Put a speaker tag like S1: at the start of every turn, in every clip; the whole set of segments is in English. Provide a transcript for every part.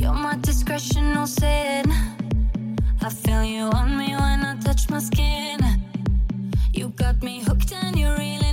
S1: You're my sin. I feel you on me when I touch my skin. You got me hooked and you really.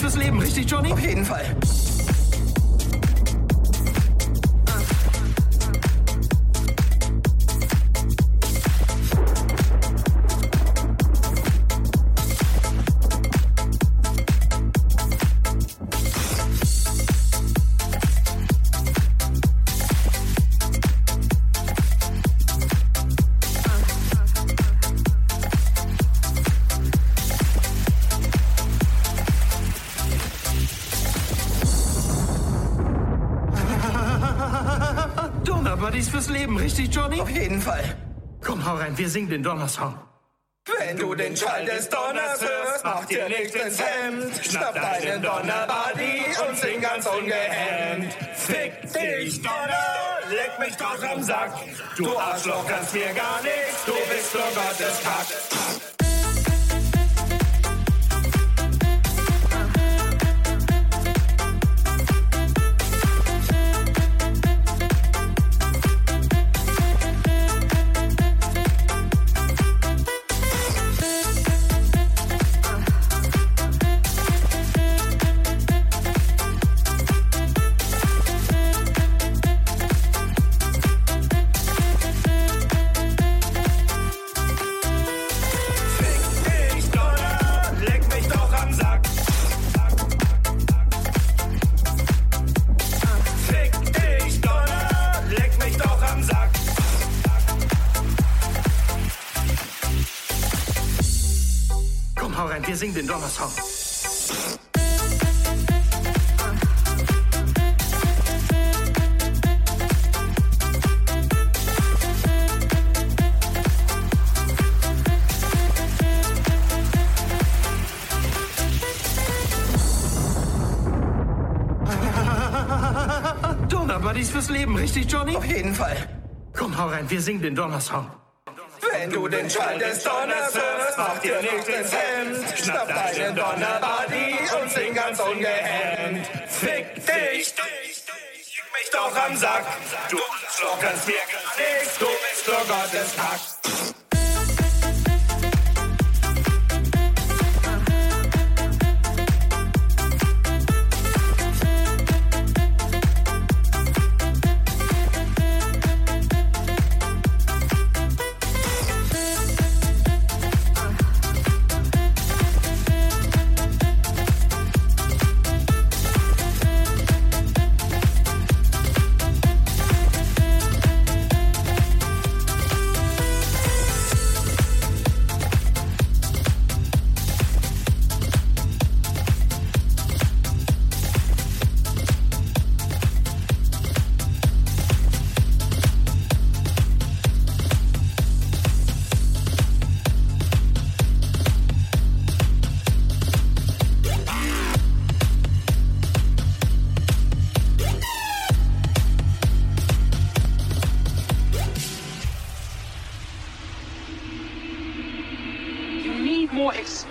S2: Fürs Leben, richtig, Johnny?
S3: Auf jeden Fall.
S2: Wir singen den Donnersong.
S3: Wenn du den Schall des Donners hörst, mach dir nicht ins Hemd. Schnapp deinen Donnerbody und sing ganz ungehemmt.
S4: Fick dich, Donner, leck mich doch am Sack. Du Arschloch kannst mir gar nichts, du bist nur Gottes Kack.
S2: Singen den Donnersong. Donnerbuddies fürs Leben, richtig, Johnny? Auf
S3: jeden Fall.
S2: Komm, hau rein, wir singen den Donnersong.
S3: Wenn du den Schall des Donners hörst, mach dir nicht ins Hemd. Schnapp deinen Donnerbuddy und sing ganz ungehemmt.
S4: Fick dich, fick mich doch am Sack. Du Arschloch mir gar nichts, du bist nur Gottes Hack.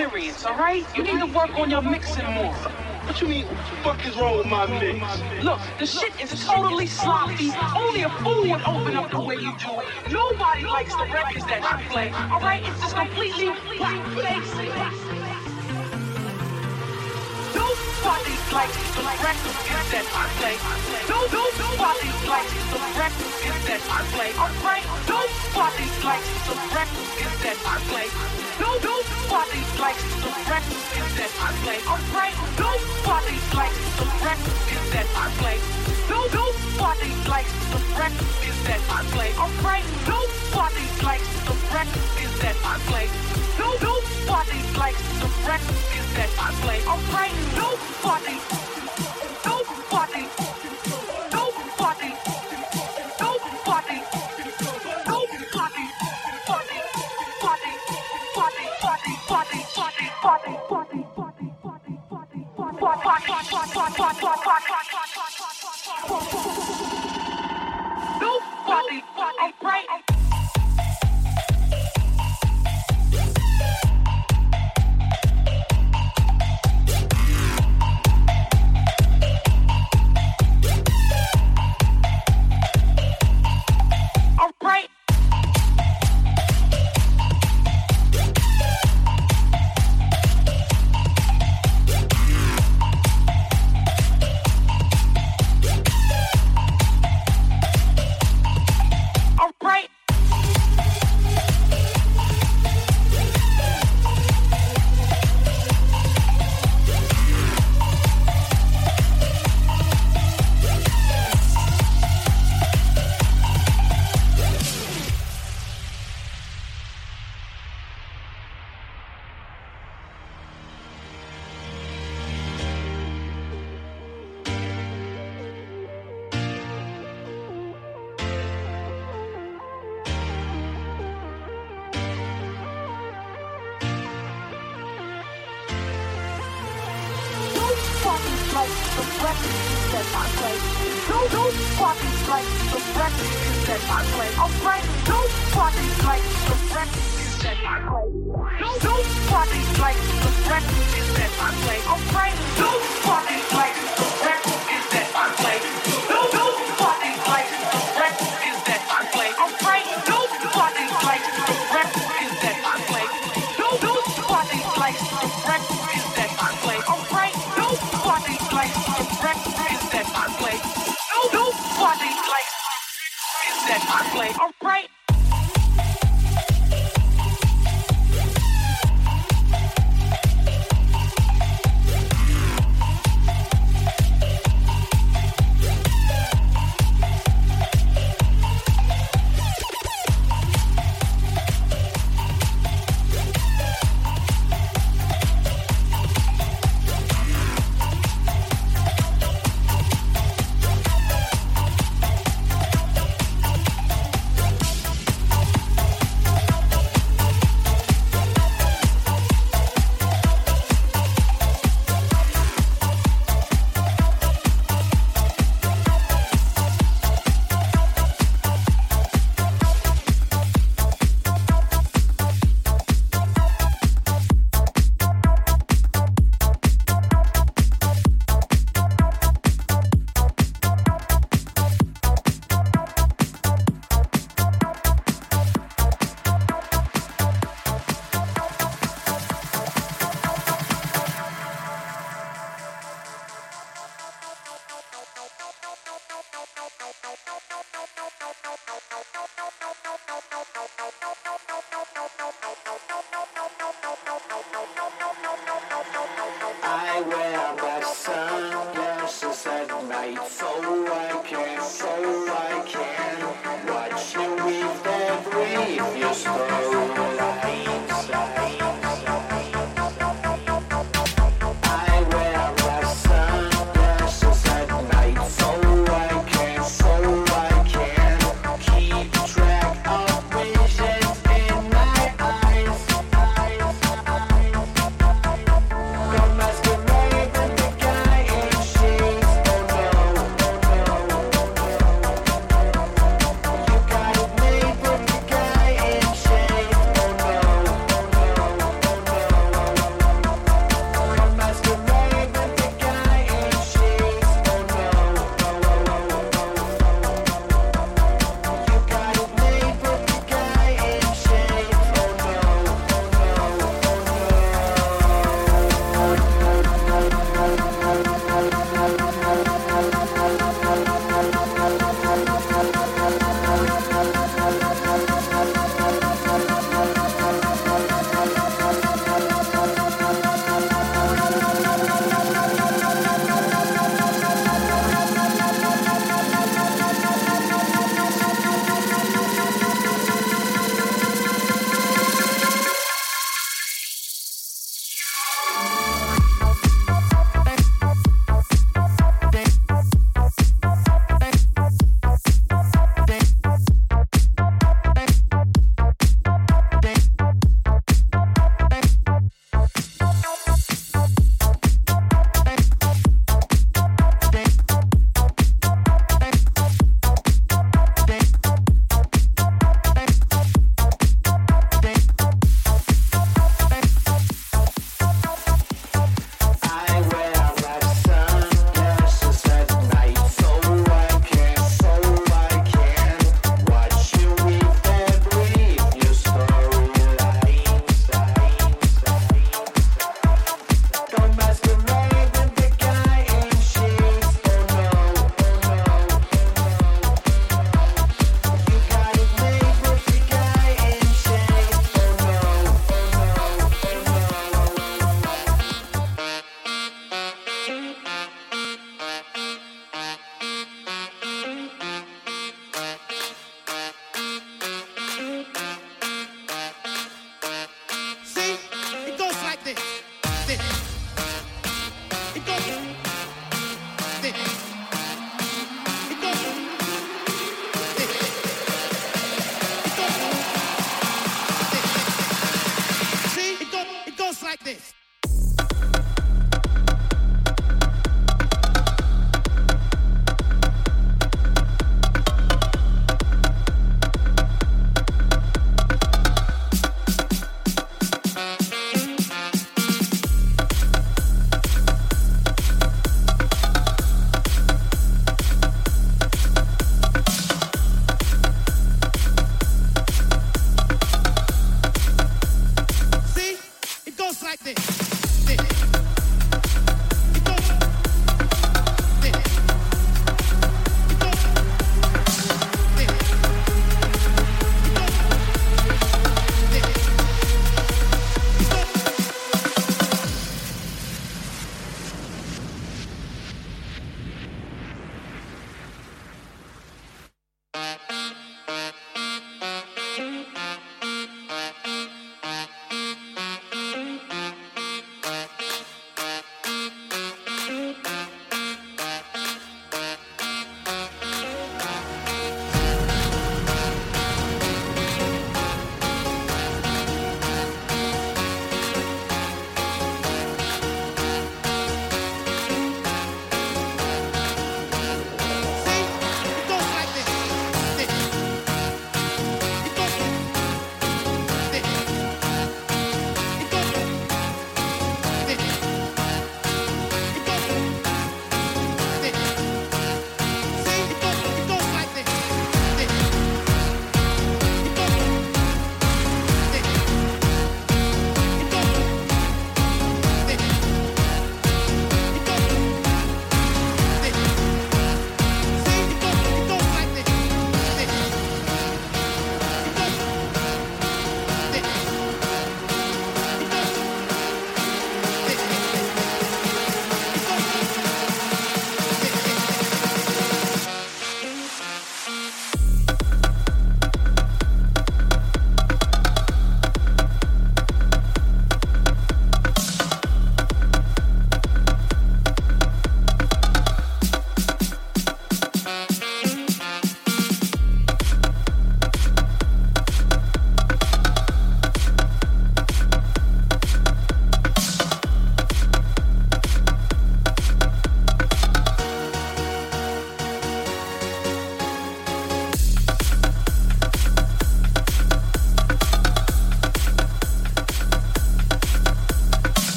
S5: Experience, all right? You need to work on your mixing more. What you mean? What the fuck is wrong with my mix? Look, the shit is totally sloppy. Only a fool would open up the way you do it. Nobody likes the records that you play, all right? It's just completely black face. Nobody likes the records that I play. No, nobody likes the records that I play, all right? Nobody likes the records that I play. No, nobody likes the records that I play, all right? Nobody likes the records that I play. No, nobody likes the records that I play, all right? Nobody likes the records that I play. No, nobody likes the records that I play, all right? Nobody, nobody, nobody, Nobody, all right?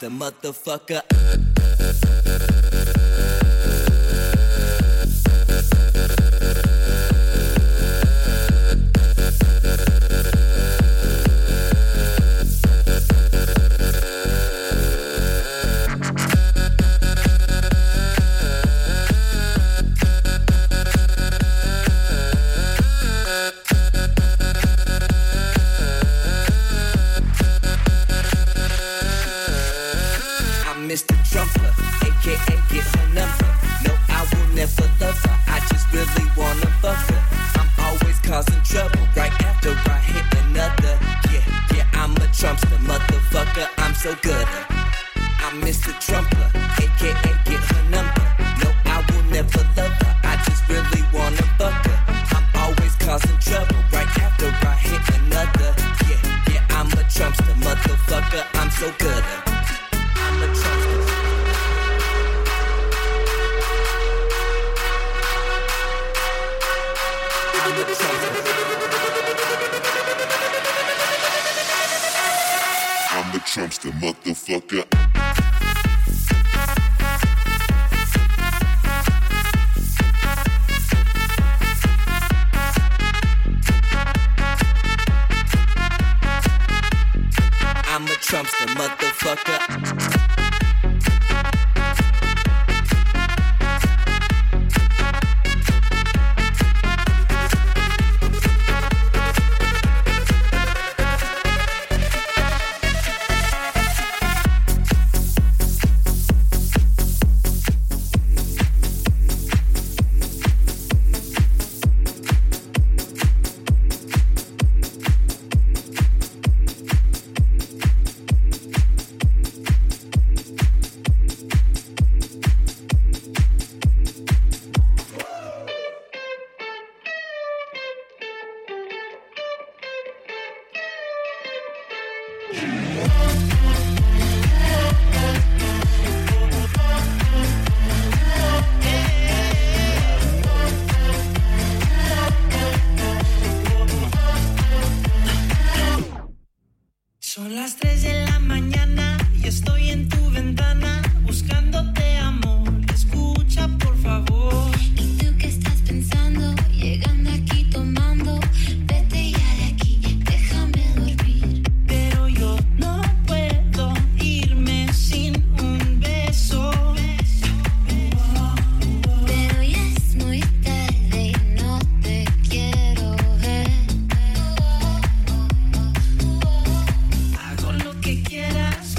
S6: the motherfucker.
S7: motherfucker.
S6: I'm a Trumpster motherfucker.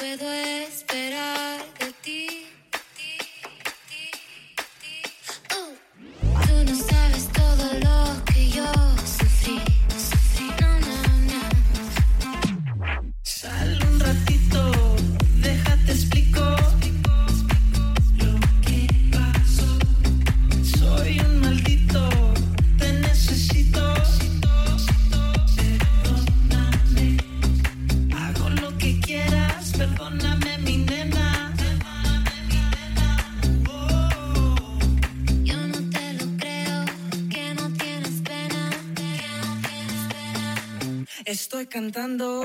S1: puedo esperar.
S2: Cantando.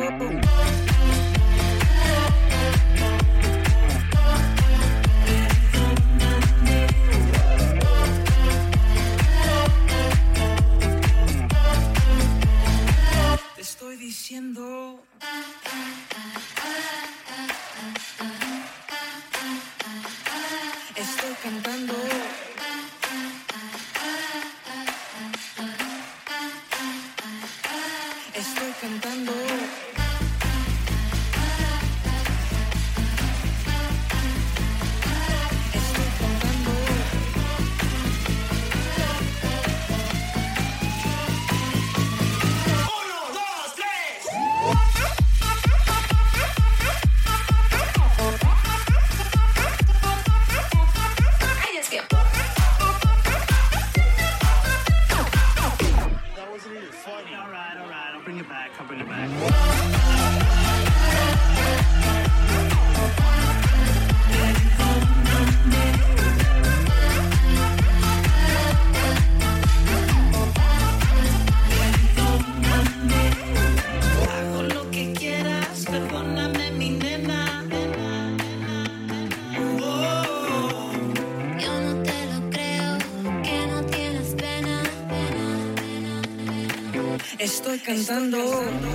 S2: Cantando.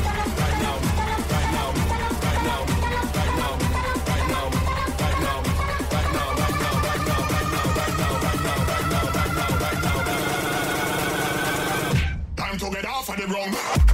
S8: it wrong.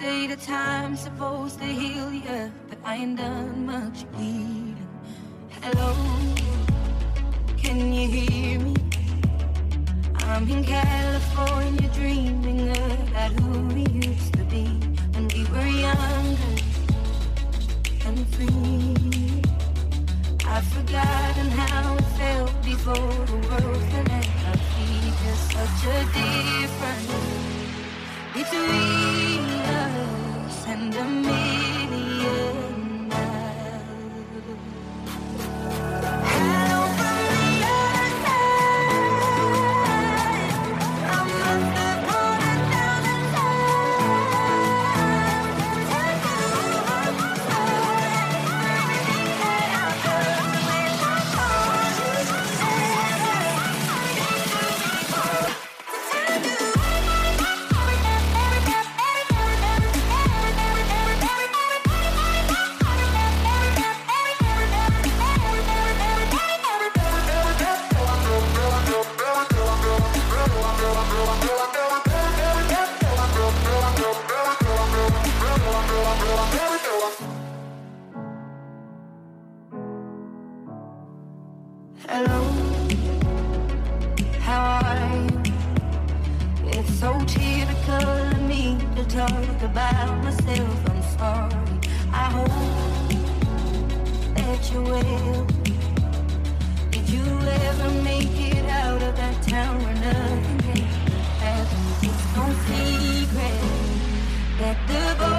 S9: Say the time's supposed to heal ya, but I ain't done much healing. Hello, can you hear me? I'm in California dreaming about who we used to be when we were younger and free. I've forgotten how it felt before the world at our feet. There's such a difference between us and the boy